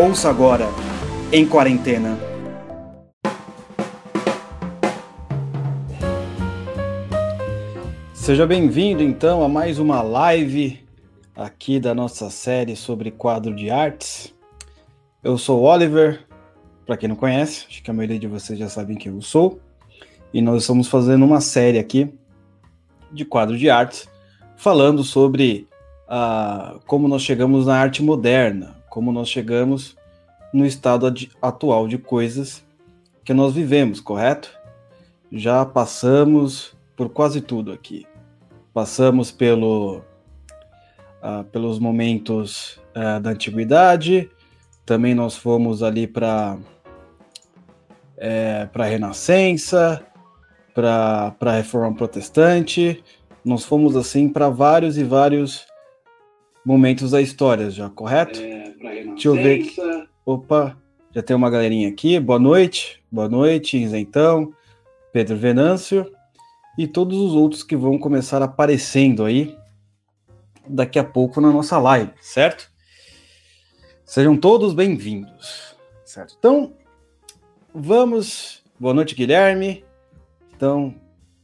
Ouça agora, em quarentena. Seja bem-vindo então a mais uma live aqui da nossa série sobre quadro de artes. Eu sou Oliver, para quem não conhece, acho que a maioria de vocês já sabem quem eu sou. E nós estamos fazendo uma série aqui de quadro de artes, falando sobre uh, como nós chegamos na arte moderna, como nós chegamos no estado atual de coisas que nós vivemos, correto? Já passamos por quase tudo aqui. Passamos pelo, uh, pelos momentos uh, da antiguidade, também nós fomos ali para é, para a Renascença, para a Reforma Protestante, nós fomos assim para vários e vários momentos da história já, correto? É, Deixa eu ver. Aqui. Opa, já tem uma galerinha aqui. Boa noite, boa noite, Isentão, Pedro Venâncio e todos os outros que vão começar aparecendo aí daqui a pouco na nossa live, certo? Sejam todos bem-vindos, certo? Então, vamos. Boa noite, Guilherme. Então,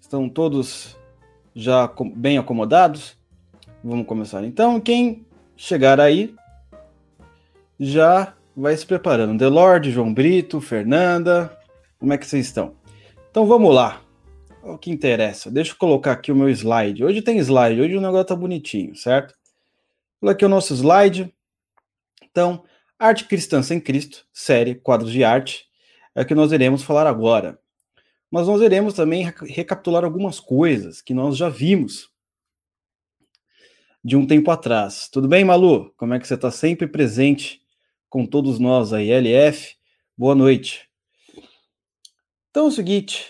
estão todos já bem acomodados? Vamos começar então. Quem chegar aí já vai se preparando. Delorde, João Brito, Fernanda, como é que vocês estão? Então vamos lá. O que interessa. Deixa eu colocar aqui o meu slide. Hoje tem slide, hoje o negócio tá bonitinho, certo? Vou aqui o nosso slide. Então, Arte Cristã Sem Cristo, série Quadros de Arte, é o que nós iremos falar agora. Mas nós iremos também recapitular algumas coisas que nós já vimos de um tempo atrás. Tudo bem, Malu? Como é que você está sempre presente com todos nós aí? LF, boa noite. Então é o seguinte,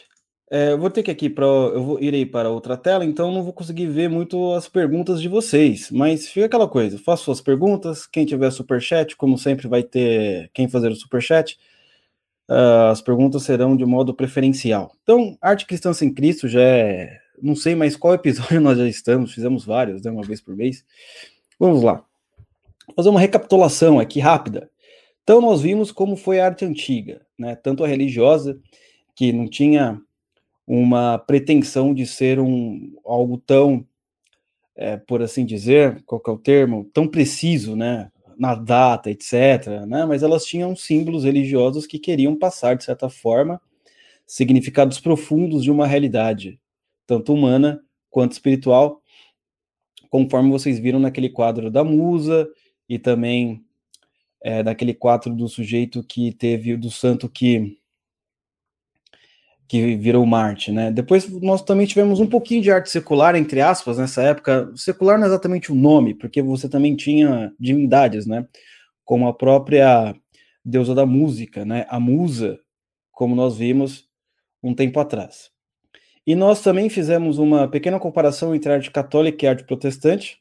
é, eu vou ter que aqui para eu vou ir aí para outra tela, então não vou conseguir ver muito as perguntas de vocês, mas fica aquela coisa, faça suas perguntas, quem tiver super chat, como sempre vai ter quem fazer o super chat. Uh, as perguntas serão de modo preferencial. Então, Arte Cristã Sem Cristo já é não sei mais qual episódio nós já estamos, fizemos vários, né, uma vez por mês. Vamos lá. Vou fazer uma recapitulação aqui rápida. Então nós vimos como foi a arte antiga, né, tanto a religiosa, que não tinha uma pretensão de ser um algo tão, é, por assim dizer, qual é o termo, tão preciso, né, na data, etc., né, mas elas tinham símbolos religiosos que queriam passar, de certa forma, significados profundos de uma realidade, tanto humana quanto espiritual, conforme vocês viram naquele quadro da musa e também é, naquele quadro do sujeito que teve, do santo que que virou Marte, né? Depois nós também tivemos um pouquinho de arte secular, entre aspas, nessa época. Secular não é exatamente o nome, porque você também tinha divindades, né? Como a própria deusa da música, né? A musa, como nós vimos um tempo atrás. E nós também fizemos uma pequena comparação entre arte católica e arte protestante.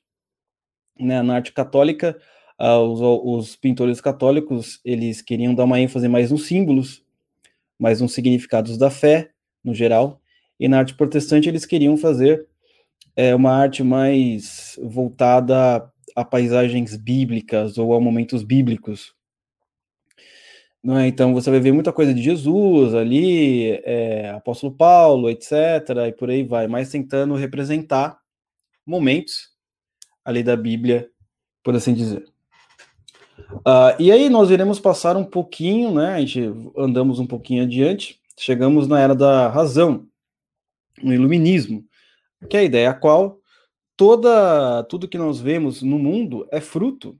Né? Na arte católica, uh, os, os, pintores católicos eles queriam dar uma ênfase mais nos símbolos, mais nos significados da fé, no geral. E na arte protestante eles queriam fazer é, uma arte mais voltada a paisagens bíblicas ou a momentos bíblicos, não é? Então você vai ver muita coisa de Jesus ali, é, apóstolo Paulo, etc., e por aí vai, mas tentando representar momentos ali da Bíblia, por assim dizer. Uh, e aí nós iremos passar um pouquinho, né? A gente andamos um pouquinho adiante, chegamos na era da razão, no iluminismo, que é a ideia a qual toda tudo que nós vemos no mundo é fruto,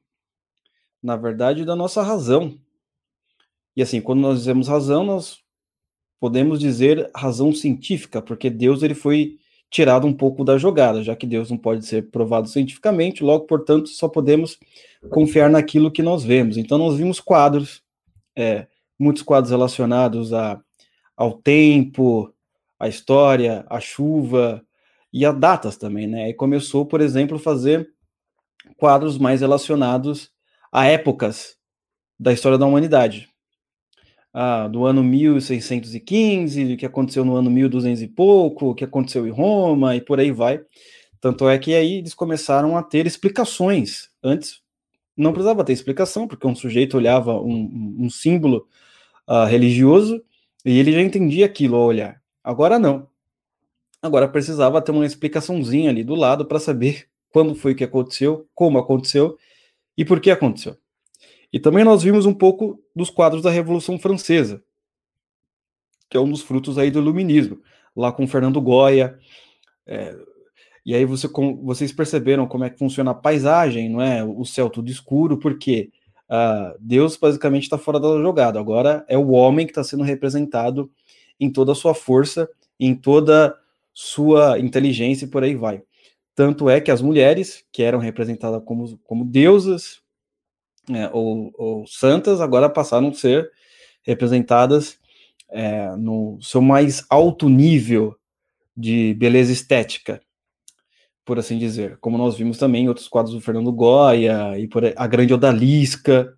na verdade, da nossa razão, e assim, quando nós dizemos razão, nós podemos dizer razão científica, porque Deus ele foi tirado um pouco da jogada, já que Deus não pode ser provado cientificamente, logo, portanto, só podemos confiar naquilo que nós vemos. Então, nós vimos quadros, é, muitos quadros relacionados a, ao tempo, a história, a chuva e a datas também, né? E começou, por exemplo, a fazer quadros mais relacionados a épocas da história da humanidade ah, do ano 1615, o que aconteceu no ano 1200 e pouco, o que aconteceu em Roma e por aí vai. Tanto é que aí eles começaram a ter explicações. Antes não precisava ter explicação, porque um sujeito olhava um, um símbolo uh, religioso e ele já entendia aquilo ao olhar. Agora não. Agora precisava ter uma explicaçãozinha ali do lado para saber quando foi que aconteceu, como aconteceu e por que aconteceu. E também nós vimos um pouco dos quadros da Revolução Francesa, que é um dos frutos aí do iluminismo, lá com Fernando Goya. É, e aí você, com, vocês perceberam como é que funciona a paisagem, não é? O céu tudo escuro, porque uh, Deus basicamente está fora da jogada. Agora é o homem que está sendo representado em toda a sua força, em toda sua inteligência e por aí vai. Tanto é que as mulheres, que eram representadas como, como deusas é, ou, ou, santas, agora passaram a ser representadas é, no seu mais alto nível de beleza estética, por assim dizer. Como nós vimos também em outros quadros do Fernando Goya e por a grande Odalisca,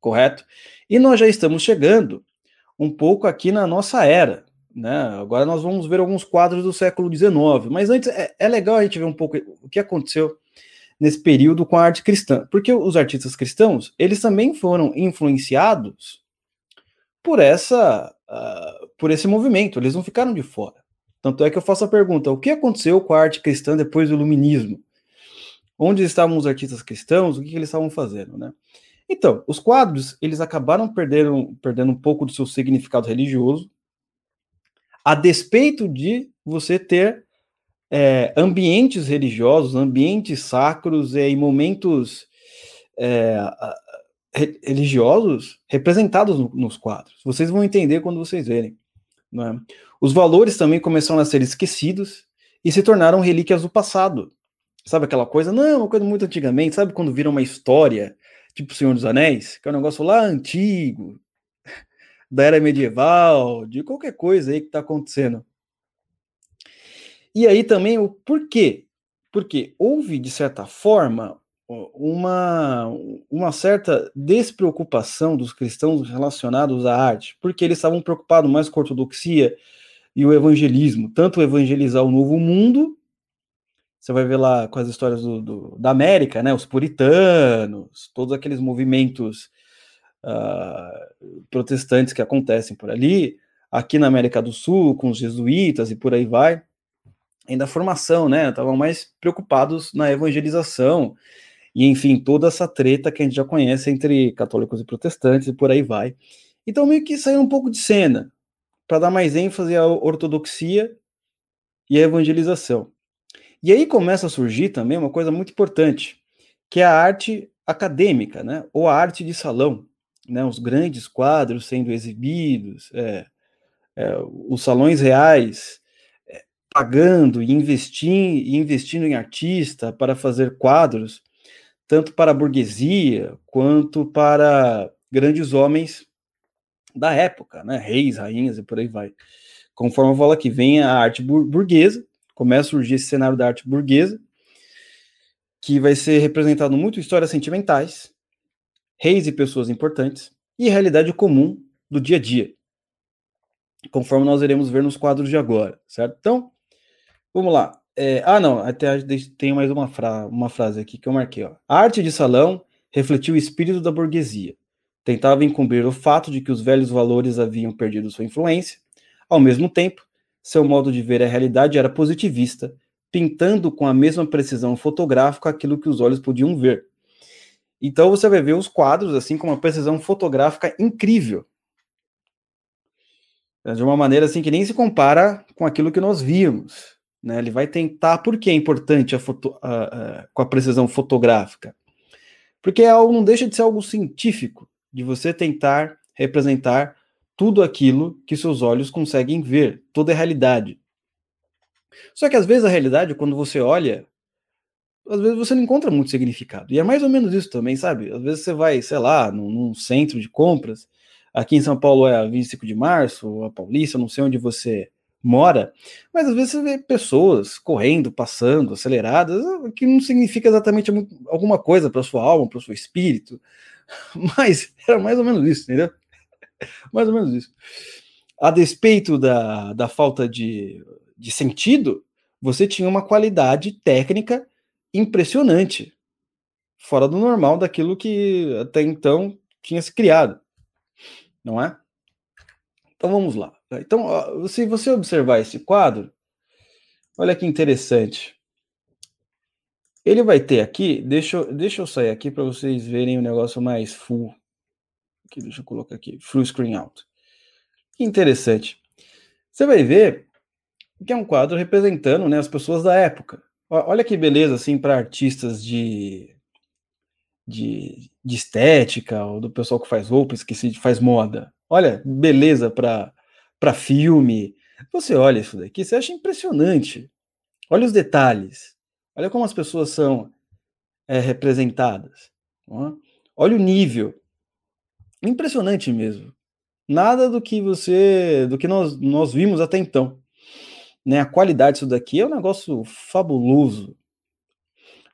correto? E nós já estamos chegando um pouco aqui na nossa era, né? Agora nós vamos ver alguns quadros do século XIX, mas antes é, é, legal a gente ver um pouco o que aconteceu nesse período com a arte cristã, porque os artistas cristãos eles também foram influenciados por essa uh, por esse movimento, eles não ficaram de fora. Tanto é que eu faço a pergunta: o que aconteceu com a arte cristã depois do iluminismo? Onde estavam os artistas cristãos? O que, que eles estavam fazendo, né? Então, os quadros eles acabaram perdendo, perdendo um pouco do seu significado religioso, a despeito de você ter é, ambientes religiosos, ambientes sacros é, e momentos é, religiosos representados no, nos quadros. Vocês vão entender quando vocês verem. É? Os valores também começaram a ser esquecidos e se tornaram relíquias do passado. Sabe aquela coisa? Não, uma coisa muito antigamente. Sabe quando vira uma história, tipo Senhor dos Anéis? Que é um negócio lá antigo, da era medieval, de qualquer coisa aí que está acontecendo. E aí também o porquê? Porque houve, de certa forma, uma, uma certa despreocupação dos cristãos relacionados à arte, porque eles estavam preocupados mais com a ortodoxia e o evangelismo, tanto evangelizar o novo mundo, você vai ver lá com as histórias do, do da América, né, os puritanos, todos aqueles movimentos uh, protestantes que acontecem por ali, aqui na América do Sul, com os jesuítas e por aí vai, ainda a formação, né? Estavam mais preocupados na evangelização e, enfim, toda essa treta que a gente já conhece entre católicos e protestantes e por aí vai. Então, meio que saiu um pouco de cena para dar mais ênfase à ortodoxia e à evangelização. E aí começa a surgir também uma coisa muito importante, que é a arte acadêmica, né? Ou a arte de salão né, os grandes quadros sendo exibidos, é, é, os salões reais pagando e investindo, em artista para fazer quadros, tanto para a burguesia quanto para grandes homens da época, né, reis, rainhas e por aí vai. Conforme eu falo aqui, vem a arte burguesa, começa a surgir esse cenário da arte burguesa, que vai ser representado muito histórias sentimentais, reis e pessoas importantes, e realidade comum do dia a dia, conforme nós iremos ver nos quadros de agora, certo? Então, vamos lá. É, ah, não, até tem mais uma, fra uma frase aqui que eu marquei. Ó. A arte de salão refletiu o espírito da burguesia. Tentava encobrir o fato de que os velhos valores haviam perdido sua influência. Ao mesmo tempo, seu modo de ver a realidade era positivista, pintando com a mesma precisão fotográfica aquilo que os olhos podiam ver. Então você vai ver os quadros assim com uma precisão fotográfica incrível. De uma maneira assim que nem se compara com aquilo que nós vimos. Né? Ele vai tentar, por que é importante a foto, com a precisão fotográfica? Porque é algo, não deixa de ser algo científico, de você tentar representar tudo aquilo que seus olhos conseguem ver, toda a realidade. Só que às vezes a realidade, quando você olha às vezes você não encontra muito significado. E é mais ou menos isso também, sabe? Às vezes você vai, sei lá, num, num centro de compras, aqui em São Paulo é a 25 de março, a Paulista, não sei onde você mora, mas às vezes você vê pessoas correndo, passando, aceleradas, que não significa exatamente alguma coisa para sua alma, para o seu espírito, mas era mais ou menos isso, entendeu? mais ou menos isso. A despeito da, da falta de, de sentido, você tinha uma qualidade técnica impressionante. fora do normal daquilo que até então tinha se criado, não é? Então vamos lá. Então, se você observar esse quadro, olha que interessante. Ele vai ter aqui, deixa, eu, deixa eu sair aqui para vocês verem o negócio mais full. Aqui, deixa eu colocar aqui, full screen out. Que interessante. Você vai ver que é um quadro representando né, as pessoas da época. Olha que beleza, assim, para artistas de, de, de, estética, ou do pessoal que faz roupas, que se faz moda. Olha, beleza para filme. Você olha isso daqui, você acha impressionante. Olha os detalhes. Olha como as pessoas são é, representadas. Olha o nível. Impressionante mesmo. Nada do que você, do que nós, nós vimos até então né, a qualidade disso daqui é um negócio fabuloso.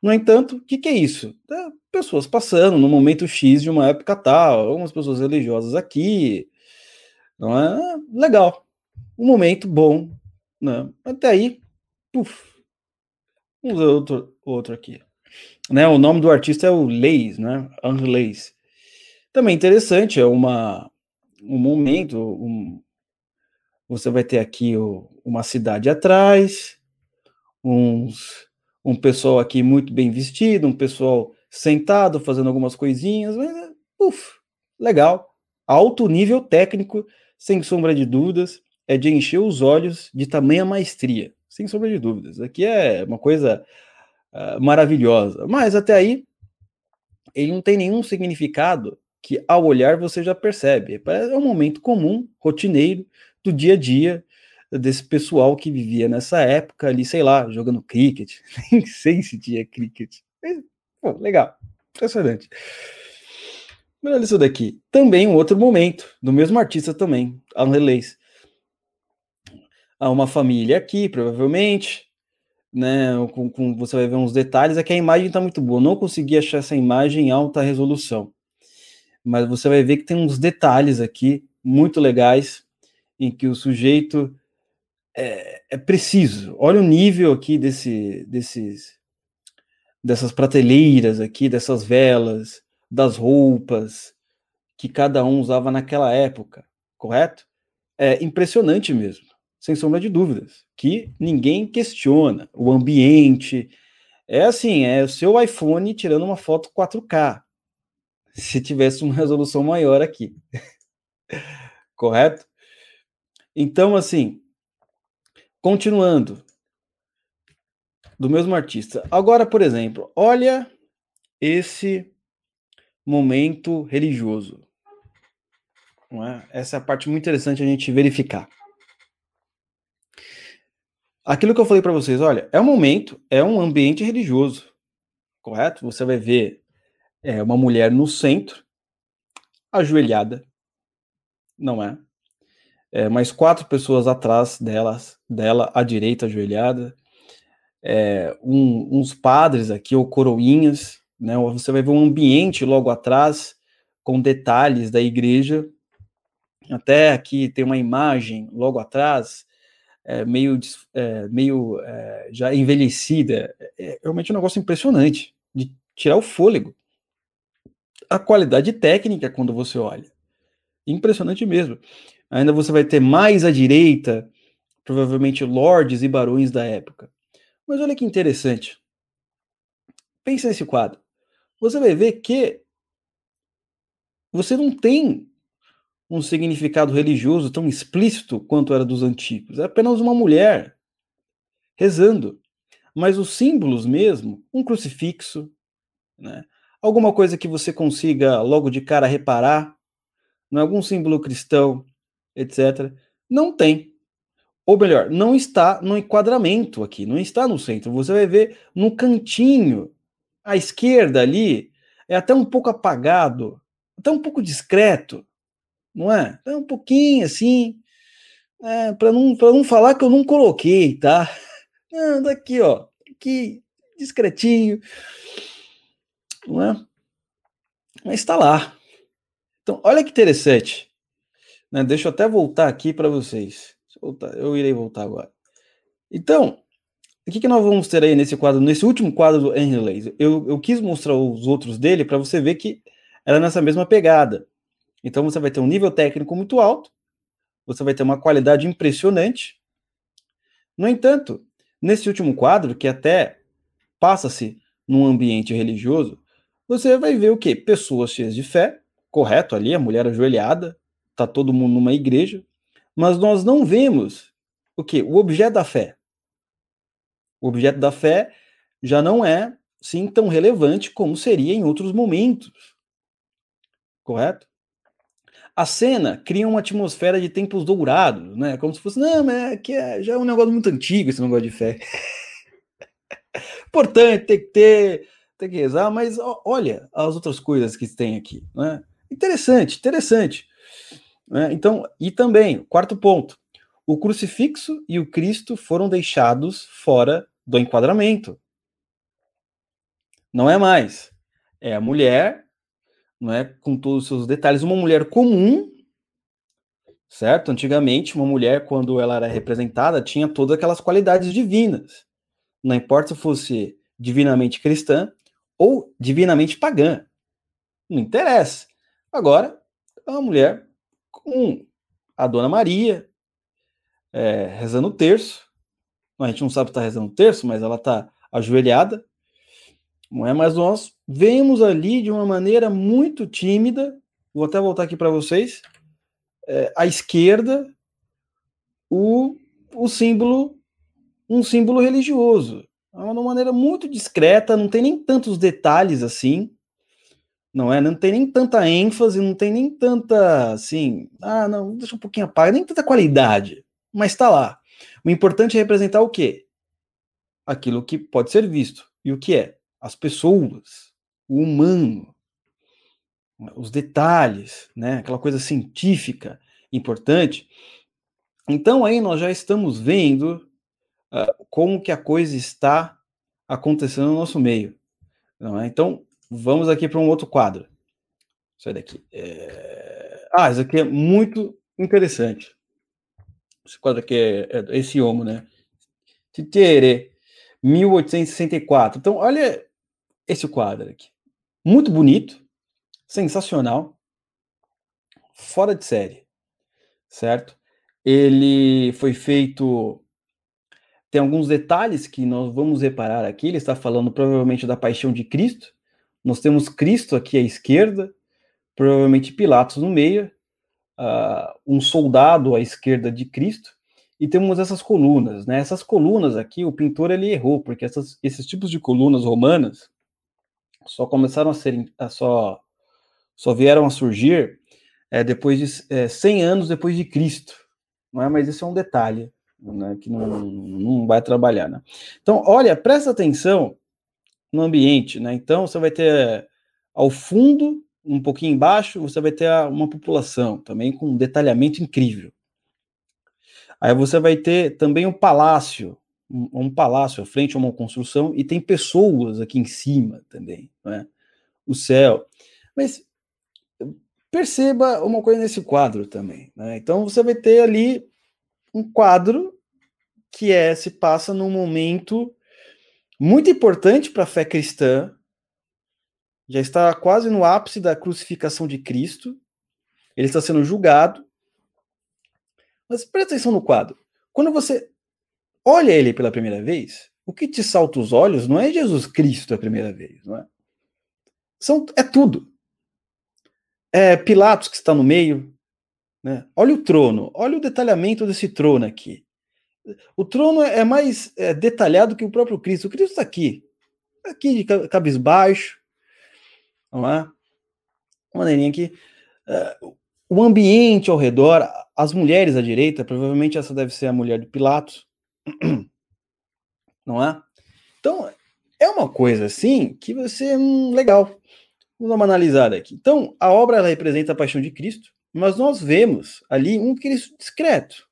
No entanto, o que, que, é isso? É pessoas passando no momento X de uma época tal, algumas pessoas religiosas aqui, não é? Legal. Um momento bom, né? Até aí, puf, vamos ver outro, outro aqui. Né, o nome do artista é o Leis, né? Henri Leis. Também interessante, é uma, um momento, um, você vai ter aqui o, uma cidade atrás, uns, um pessoal aqui muito bem vestido, um pessoal sentado fazendo algumas coisinhas, mas, uf, legal. Alto nível técnico, sem sombra de dúvidas, é de encher os olhos de tamanha maestria, sem sombra de dúvidas. Aqui é uma coisa uh, maravilhosa, mas até aí ele não tem nenhum significado que ao olhar você já percebe. É um momento comum, rotineiro, do dia a dia desse pessoal que vivia nessa época ali, sei lá, jogando cricket. Nem sei se tinha cricket. Legal, impressionante. Olha isso daqui. Também um outro momento, do mesmo artista também, Alan Leis. Há uma família aqui, provavelmente, né? Com, com, você vai ver uns detalhes. Aqui a imagem está muito boa. não consegui achar essa imagem em alta resolução. Mas você vai ver que tem uns detalhes aqui muito legais em que o sujeito é, é preciso. Olha o nível aqui desse, desses, dessas prateleiras aqui, dessas velas, das roupas que cada um usava naquela época, correto? É impressionante mesmo, sem sombra de dúvidas, que ninguém questiona. O ambiente é assim, é o seu iPhone tirando uma foto 4K, se tivesse uma resolução maior aqui, correto? Então, assim, continuando, do mesmo artista. Agora, por exemplo, olha esse momento religioso. É? Essa é a parte muito interessante a gente verificar. Aquilo que eu falei para vocês, olha, é um momento, é um ambiente religioso, correto? Você vai ver é, uma mulher no centro, ajoelhada, não é? é, mais quatro pessoas atrás delas, dela, à direita, ajoelhada, é, um, uns padres aqui, ou coroinhas, né? Você vai ver um ambiente logo atrás, com detalhes da igreja. Até aqui tem uma imagem logo atrás, é, meio, é, meio é, já envelhecida. É, é realmente um negócio impressionante, de tirar o fôlego. A qualidade técnica quando você olha. Impressionante mesmo. Ainda você vai ter mais à direita, provavelmente lords e barões da época. Mas olha que interessante. Pensa nesse quadro. Você vai ver que você não tem um significado religioso tão explícito quanto era dos antigos. É apenas uma mulher rezando. Mas os símbolos mesmo, um crucifixo, né? alguma coisa que você consiga logo de cara reparar, não é algum símbolo cristão, etc. Não tem. Ou melhor, não está no enquadramento aqui, não está no centro. Você vai ver no cantinho, à esquerda ali, é até um pouco apagado, até um pouco discreto, não é? É um pouquinho assim, é, para não, não falar que eu não coloquei, tá? Não, daqui, ó, aqui, discretinho, não é? Mas está lá. Então, olha que interessante. Né? Deixa eu até voltar aqui para vocês. Eu irei voltar agora. Então, o que, que nós vamos ter aí nesse quadro, nesse último quadro do Henry Laser? Eu, eu quis mostrar os outros dele para você ver que era nessa mesma pegada. Então você vai ter um nível técnico muito alto, você vai ter uma qualidade impressionante. No entanto, nesse último quadro, que até passa-se num ambiente religioso, você vai ver o quê? Pessoas cheias de fé, correto ali, a mulher ajoelhada, tá todo mundo numa igreja, mas nós não vemos o que? O objeto da fé. O objeto da fé já não é, sim, tão relevante como seria em outros momentos. Correto? A cena cria uma atmosfera de tempos dourados, né? Como se fosse, não, mas é que é, já é um negócio muito antigo esse negócio de fé. Importante, tem que ter, tem que rezar, mas olha as outras coisas que tem aqui, né? Interessante, interessante. Né? Então, e também, quarto ponto, o crucifixo e o Cristo foram deixados fora do enquadramento. Não é mais. É a mulher, não é com todos os seus detalhes, uma mulher comum, certo? Antigamente, uma mulher, quando ela era representada, tinha todas aquelas qualidades divinas. Não importa se fosse divinamente cristã ou divinamente pagã. Não interessa. Agora, é uma mulher com a Dona Maria, é, rezando o terço, a gente não sabe se está rezando o terço, mas ela está ajoelhada, não é? Mas nós vemos ali de uma maneira muito tímida, vou até voltar aqui para vocês, é, à esquerda, o, o símbolo, um símbolo religioso, de uma maneira muito discreta, não tem nem tantos detalhes assim, não é? Não tem nem tanta ênfase, não tem nem tanta, assim, ah, não, deixa um pouquinho apagado, nem tanta qualidade, mas está lá. O importante é representar o quê? Aquilo que pode ser visto. E o que é? As pessoas, o humano, os detalhes, né? aquela coisa científica importante. Então aí nós já estamos vendo uh, como que a coisa está acontecendo no nosso meio. É? Então vamos aqui para um outro quadro. Sai daqui. É... Ah, isso aqui é muito interessante. Esse quadro aqui é, é esse homo, né? Titere, 1864. Então, olha esse quadro aqui. Muito bonito, sensacional, fora de série, certo? Ele foi feito. Tem alguns detalhes que nós vamos reparar aqui. Ele está falando provavelmente da paixão de Cristo. Nós temos Cristo aqui à esquerda, provavelmente Pilatos no meio, uh, um soldado à esquerda de Cristo, e temos essas colunas, né? Essas colunas aqui, o pintor ele errou, porque essas, esses tipos de colunas romanas só começaram a serem, só, só vieram a surgir é, depois de é, 100 anos depois de Cristo, não é? Mas isso é um detalhe, né? Que não, não vai trabalhar, né? Então, olha, presta atenção no ambiente, né? Então, você vai ter ao fundo um pouquinho embaixo, você vai ter uma população também com um detalhamento incrível. Aí você vai ter também um palácio, um, um palácio à frente, uma construção, e tem pessoas aqui em cima também, né? o céu. Mas perceba uma coisa nesse quadro também. Né? Então você vai ter ali um quadro que é se passa num momento muito importante para a fé cristã, já está quase no ápice da crucificação de Cristo. Ele está sendo julgado. Mas presta atenção no quadro. Quando você olha ele pela primeira vez, o que te salta os olhos não é Jesus Cristo a primeira vez, não é? São, é tudo. É Pilatos que está no meio. Né? Olha o trono, olha o detalhamento desse trono aqui. O trono é mais é, detalhado que o próprio Cristo. O Cristo está aqui, aqui de cabisbaixo, não é? Uma maneirinha aqui. Uh, o ambiente ao redor, as mulheres à direita, provavelmente essa deve ser a mulher de Pilatos, não é? Então, é uma coisa assim que ser hum, legal. Vamos dar uma analisada aqui. Então, a obra ela representa a paixão de Cristo, mas nós vemos ali um Cristo discreto.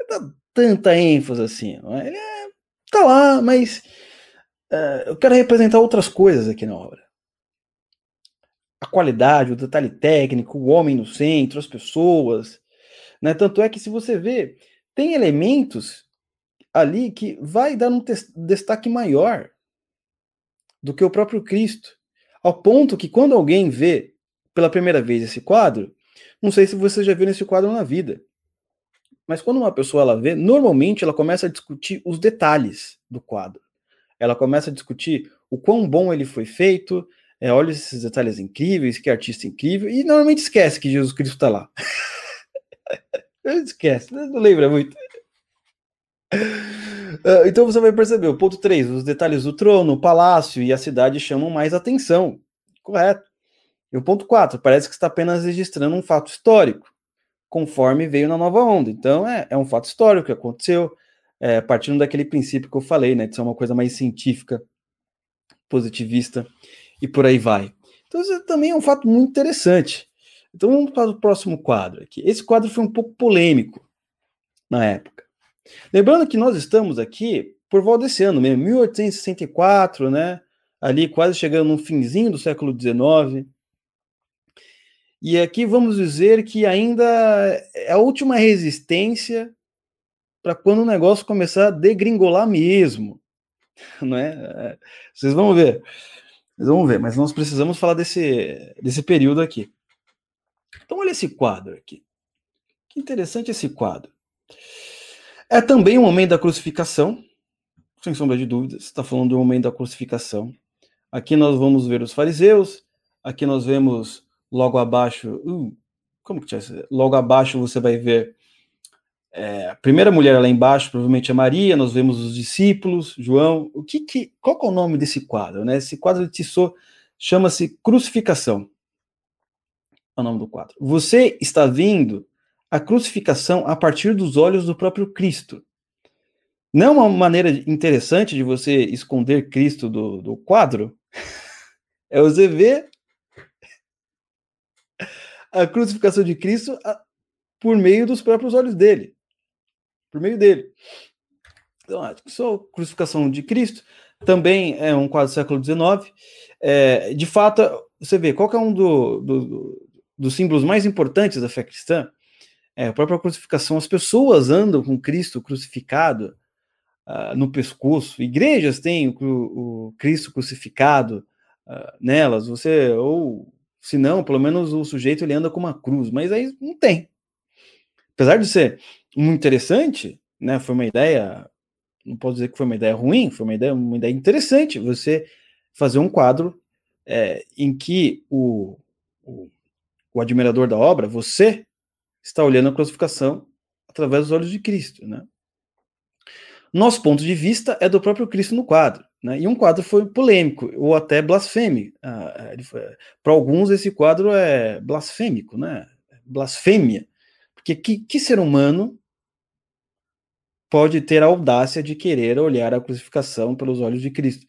Não dá tanta ênfase assim. Não é? Ele é, tá lá, mas uh, eu quero representar outras coisas aqui na obra a qualidade, o detalhe técnico, o homem no centro, as pessoas. Né? Tanto é que, se você vê, tem elementos ali que vai dar um destaque maior do que o próprio Cristo, ao ponto que quando alguém vê pela primeira vez esse quadro, não sei se você já viu esse quadro na vida, mas quando uma pessoa ela vê, normalmente ela começa a discutir os detalhes do quadro. Ela começa a discutir o quão bom ele foi feito, é, olha esses detalhes incríveis, que artista incrível, e normalmente esquece que Jesus Cristo está lá. esquece, não lembra muito. Uh, então você vai perceber, o ponto 3, os detalhes do trono, o palácio e a cidade chamam mais atenção. Correto. E o ponto 4, parece que está apenas registrando um fato histórico, conforme veio na nova onda. Então é, é um fato histórico que aconteceu, é, partindo daquele princípio que eu falei, né, de ser uma coisa mais científica, positivista e por aí vai. Então isso também é um fato muito interessante. Então vamos para o próximo quadro aqui. Esse quadro foi um pouco polêmico na época. Lembrando que nós estamos aqui por volta desse ano mesmo, 1864, né? Ali quase chegando no finzinho do século XIX. E aqui vamos dizer que ainda é a última resistência para quando o negócio começar a degringolar mesmo, não é? Vocês vão ver. Vocês vão ver, mas nós precisamos falar desse, desse período aqui. Então olha esse quadro aqui. Que interessante esse quadro. É também o momento da crucificação, sem sombra de dúvidas, está falando do momento da crucificação. Aqui nós vamos ver os fariseus, aqui nós vemos logo abaixo, uh, como que tinha Logo abaixo você vai ver é, a primeira mulher lá embaixo, provavelmente é Maria, nós vemos os discípulos, João. O que, que qual que é o nome desse quadro, né? Esse quadro de Tissot chama-se Crucificação. É o nome do quadro. Você está vindo a crucificação a partir dos olhos do próprio Cristo. Não é uma maneira interessante de você esconder Cristo do, do quadro? É você ver a crucificação de Cristo por meio dos próprios olhos dele. Por meio dele. Então, a crucificação de Cristo também é um quadro do século XIX. É, de fato, você vê, qual é um do, do, dos símbolos mais importantes da fé cristã? é, a própria crucificação, as pessoas andam com Cristo crucificado uh, no pescoço, igrejas têm o, o Cristo crucificado uh, nelas, você, ou se não, pelo menos o sujeito ele anda com uma cruz, mas aí não tem. Apesar de ser muito interessante, né, foi uma ideia, não posso dizer que foi uma ideia ruim, foi uma ideia, uma ideia interessante você fazer um quadro é, em que o, o, o admirador da obra, você, está olhando a crucificação através dos olhos de Cristo, né? Nosso ponto de vista é do próprio Cristo no quadro, né? E um quadro foi polêmico ou até blasfêmico. Ah, Para alguns esse quadro é blasfêmico, né? Blasfêmia, porque que, que ser humano pode ter a audácia de querer olhar a crucificação pelos olhos de Cristo?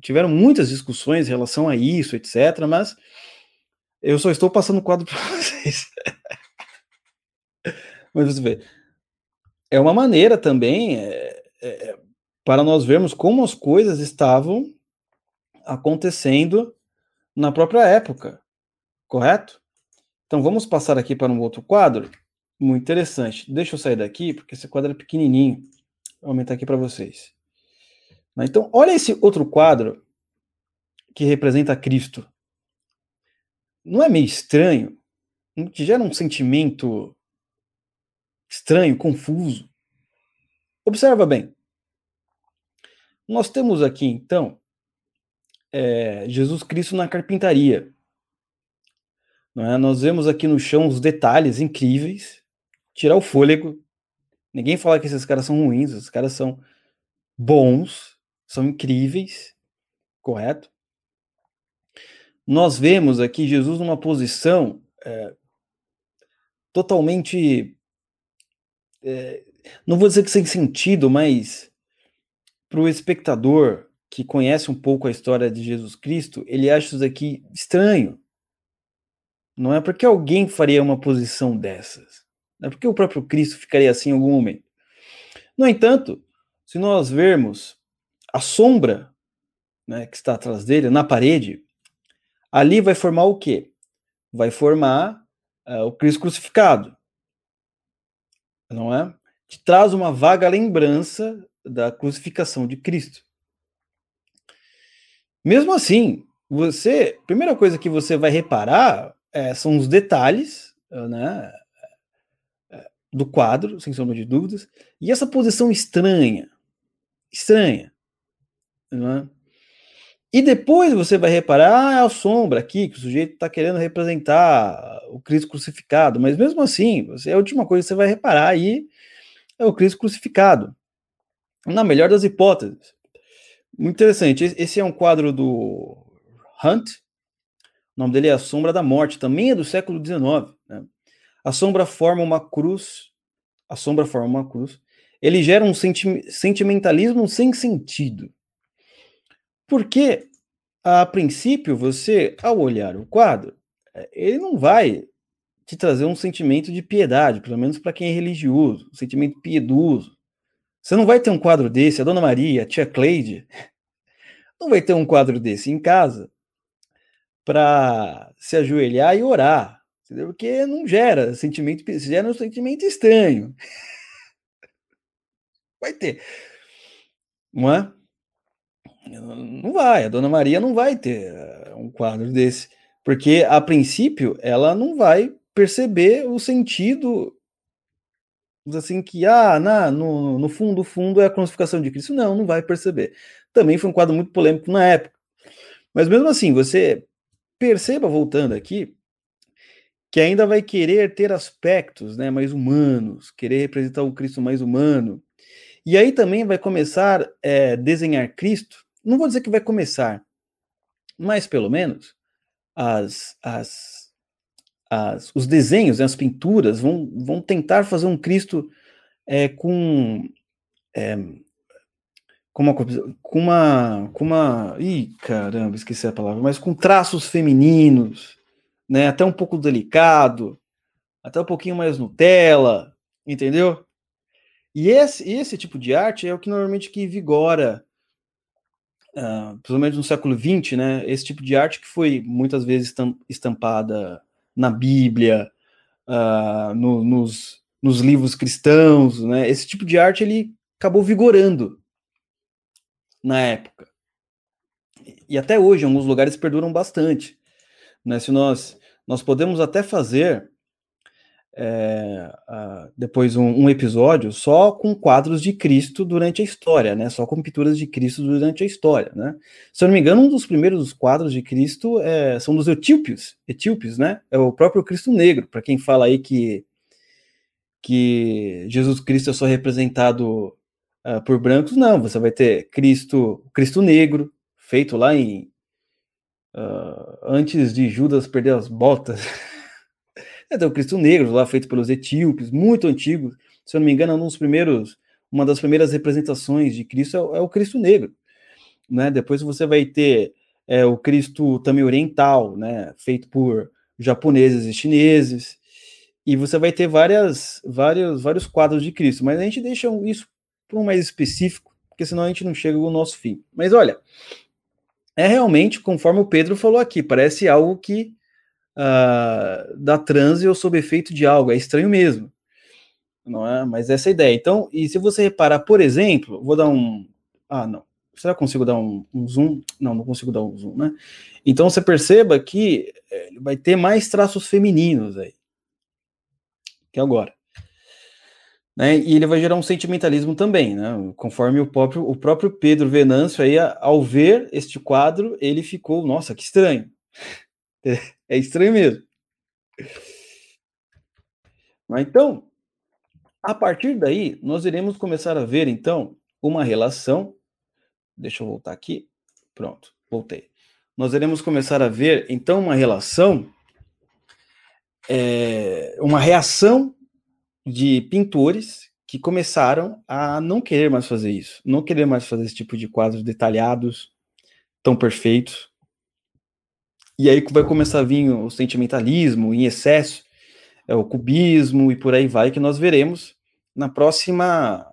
Tiveram muitas discussões em relação a isso, etc. Mas eu só estou passando o quadro para vocês. Mas você vê, é uma maneira também é, é, para nós vermos como as coisas estavam acontecendo na própria época, correto? Então vamos passar aqui para um outro quadro, muito interessante. Deixa eu sair daqui, porque esse quadro é pequenininho. Vou aumentar aqui para vocês. Né, então, olha esse outro quadro que representa Cristo. Não é meio estranho? Não te gera um sentimento estranho, confuso. Observa bem. Nós temos aqui, então, é, Jesus Cristo na carpintaria. É? Nós vemos aqui no chão os detalhes incríveis, tirar o fôlego. Ninguém fala que esses caras são ruins, esses caras são bons, são incríveis, correto? Nós vemos aqui Jesus numa posição é, totalmente é, não vou dizer que sem sentido, mas para o espectador que conhece um pouco a história de Jesus Cristo, ele acha isso aqui estranho. Não é porque alguém faria uma posição dessas. Não é porque o próprio Cristo ficaria assim em algum momento. No entanto, se nós vermos a sombra né, que está atrás dele, na parede, ali vai formar o quê? Vai formar uh, o Cristo crucificado não é? te traz uma vaga lembrança da crucificação de Cristo. Mesmo assim, você, primeira coisa que você vai reparar é, são os detalhes, né, do quadro, sem sombra de dúvidas, e essa posição estranha, estranha, né? E depois você vai reparar, ah, é a sombra aqui, que o sujeito está querendo representar o Cristo crucificado, mas mesmo assim, você, a última coisa que você vai reparar aí é o Cristo crucificado. Na melhor das hipóteses. Muito interessante. Esse é um quadro do Hunt. O nome dele é A Sombra da Morte. Também é do século XIX. A sombra forma uma cruz. A sombra forma uma cruz. Ele gera um senti sentimentalismo sem sentido. Porque, a princípio, você, ao olhar o quadro, é, ele não vai te trazer um sentimento de piedade, pelo menos para quem é religioso, um sentimento piedoso. Você não vai ter um quadro desse, a Dona Maria, a tia Cleide, não vai ter um quadro desse em casa para se ajoelhar e orar, entendeu? Porque não gera sentimento, gera um sentimento estranho. Vai ter. Não é? Não vai, a Dona Maria não vai ter eh, um quadro desse, porque a princípio ela não vai perceber o sentido assim que ah, na, no, no fundo, fundo é a crucificação de Cristo. Não, não vai perceber. Também foi um quadro muito polêmico na época. Mas mesmo assim, você perceba voltando aqui que ainda vai querer ter aspectos, né, mais humanos, querer representar um Cristo mais humano. E aí também vai começar a é, desenhar Cristo. Não vou dizer que vai começar, mas pelo menos as, as as, os desenhos, né, as pinturas vão, vão tentar fazer um Cristo é, com, é, com uma com uma com uma ih, caramba, esqueci a palavra, mas com traços femininos, né, até um pouco delicado, até um pouquinho mais Nutella, entendeu? E esse, esse tipo de arte é o que normalmente que vigora, uh, menos no século XX, né? Esse tipo de arte que foi muitas vezes estampada na Bíblia, uh, no, nos, nos livros cristãos, né? Esse tipo de arte ele acabou vigorando na época. E até hoje, alguns lugares perduram bastante. Né? Se nós, nós podemos até fazer é, depois um, um, episódio só com quadros de Cristo durante a história, né? Só com pinturas de Cristo durante a história, né? Se eu não me engano, um dos primeiros quadros de Cristo é, são dos etíopes, etíopes, né? É o próprio Cristo Negro, para quem fala aí que que Jesus Cristo é só representado uh, por brancos, não. Você vai ter Cristo, Cristo Negro, feito lá em uh, antes de Judas perder as botas. É, o Cristo Negro, lá feito pelos etíopes, muito antigo. Se eu não me engano, é um dos primeiros, uma das primeiras representações de Cristo é, é o Cristo Negro. Né? Depois você vai ter é, o Cristo também oriental, né? feito por japoneses e chineses. E você vai ter várias, vários, vários quadros de Cristo. Mas a gente deixa isso para um mais específico, porque senão a gente não chega ao nosso fim. Mas olha, é realmente, conforme o Pedro falou aqui, parece algo que uh, da transe ou sob efeito de algo. É estranho mesmo. Não é? Mas essa é a ideia. Então, e se você reparar, por exemplo, vou dar um. Ah, não. Será que consigo dar um, um zoom? Não, não consigo dar um zoom, né? Então você perceba que eh, vai ter mais traços femininos aí. Que agora. Né? E ele vai gerar um sentimentalismo também, né? Conforme o próprio, o próprio Pedro Venâncio aí, ao ver este quadro, ele ficou, nossa, que estranho. É estranho mesmo. Mas então, a partir daí, nós iremos começar a ver, então, uma relação. Deixa eu voltar aqui. Pronto, voltei. Nós iremos começar a ver, então, uma relação, é, uma reação de pintores que começaram a não querer mais fazer isso, não querer mais fazer esse tipo de quadros detalhados, tão perfeitos, e aí vai começar a vir o sentimentalismo em excesso, é, o cubismo e por aí vai, que nós veremos na próxima.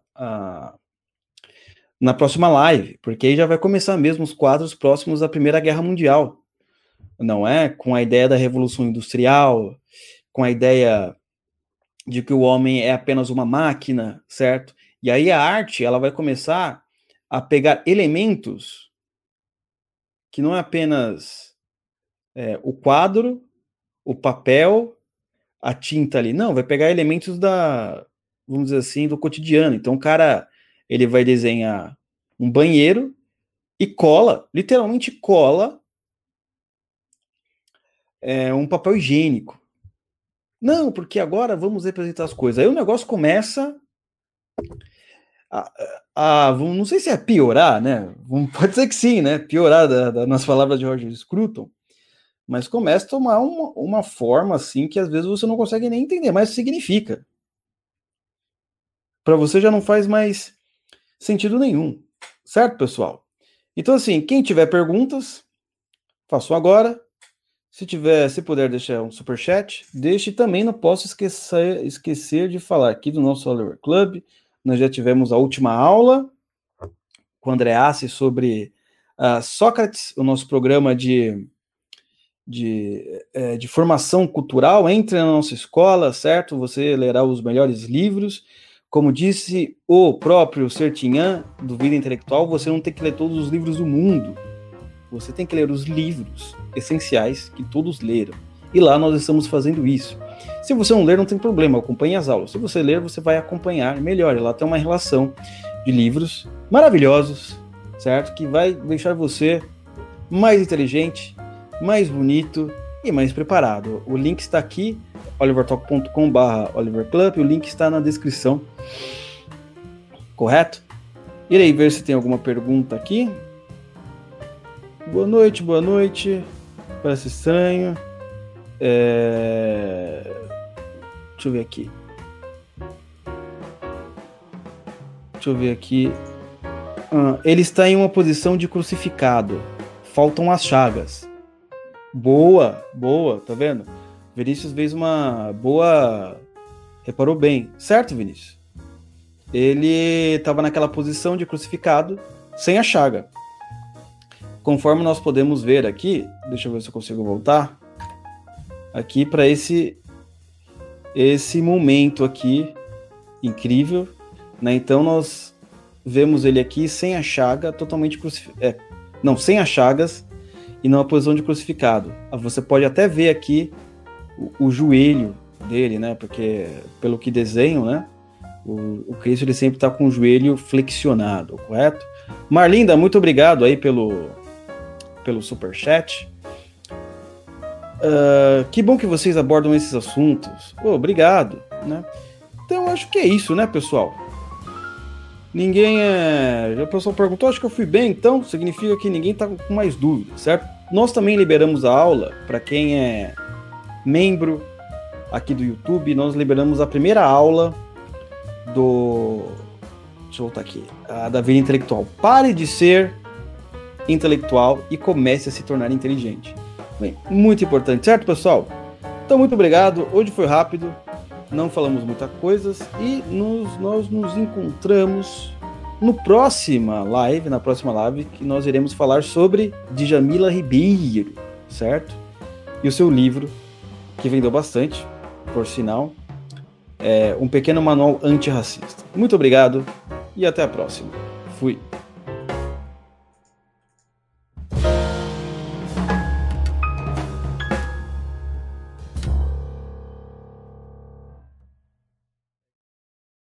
na próxima live, porque aí já vai começar mesmo os quadros próximos da Primeira Guerra Mundial, não é? Com a ideia da Revolução Industrial, com a ideia de que o homem é apenas uma máquina, certo? E aí a arte ela vai começar a pegar elementos que não é apenas é, o quadro, o papel, a tinta ali, não, vai pegar elementos da, vamos dizer assim, do cotidiano. Então o cara ele vai desenhar um banheiro e cola, literalmente cola é, um papel higiênico. Não, porque agora vamos representar as coisas. Aí o negócio começa a, a, a não sei se é piorar, né? Pode ser que sim, né? Piorar da, da, nas palavras de Roger Scruton, mas começa a tomar uma, uma forma assim que às vezes você não consegue nem entender mais o que significa. Para você já não faz mais sentido nenhum, certo, pessoal? Então, assim, quem tiver perguntas, faço agora. Se tiver, se puder deixar um super chat, deixe também. Não posso esquecer, esquecer de falar aqui do nosso Oliver Club. Nós já tivemos a última aula com o André Assi sobre uh, Sócrates, o nosso programa de, de, é, de formação cultural. Entre na nossa escola, certo? Você lerá os melhores livros. Como disse o próprio Sertinhan, do Vida Intelectual, você não tem que ler todos os livros do mundo. Você tem que ler os livros essenciais que todos leram. E lá nós estamos fazendo isso. Se você não ler, não tem problema, acompanhe as aulas. Se você ler, você vai acompanhar melhor. Lá tem uma relação de livros maravilhosos, certo? Que vai deixar você mais inteligente, mais bonito e mais preparado. O link está aqui olivertalk.com.br oliverclub, o link está na descrição. Correto? Irei ver se tem alguma pergunta aqui. Boa noite, boa noite. Parece estranho. É... Deixa eu ver aqui. Deixa eu ver aqui. Ah, ele está em uma posição de crucificado. Faltam as chagas. Boa, boa, tá vendo? Vinícius fez uma boa. Reparou bem, certo, Vinícius? Ele estava naquela posição de crucificado, sem a chaga. Conforme nós podemos ver aqui, deixa eu ver se eu consigo voltar aqui para esse esse momento aqui incrível, né? Então nós vemos ele aqui sem a chaga, totalmente crucificado, é, não, sem as chagas e numa posição de crucificado. Você pode até ver aqui o, o, joelho dele, né? Porque pelo que desenho, né? O, o Cristo ele sempre está com o joelho flexionado, correto? Marlinda, muito obrigado aí pelo pelo super chat. Uh, que bom que vocês abordam esses assuntos. Oh, obrigado, né? Então acho que é isso, né, pessoal? Ninguém é. A pessoa perguntou, acho que eu fui bem, então significa que ninguém está com mais dúvidas, certo? Nós também liberamos a aula para quem é membro aqui do YouTube, nós liberamos a primeira aula do. Deixa eu voltar aqui. A da vida intelectual. Pare de ser intelectual e comece a se tornar inteligente. Bem, muito importante, certo, pessoal? Então, muito obrigado. Hoje foi rápido, não falamos muitas coisas e nos, nós nos encontramos no próxima live, na próxima live, que nós iremos falar sobre Djamila Ribeiro, certo? E o seu livro que vendeu bastante, por sinal. É um pequeno manual antirracista. Muito obrigado e até a próxima. Fui.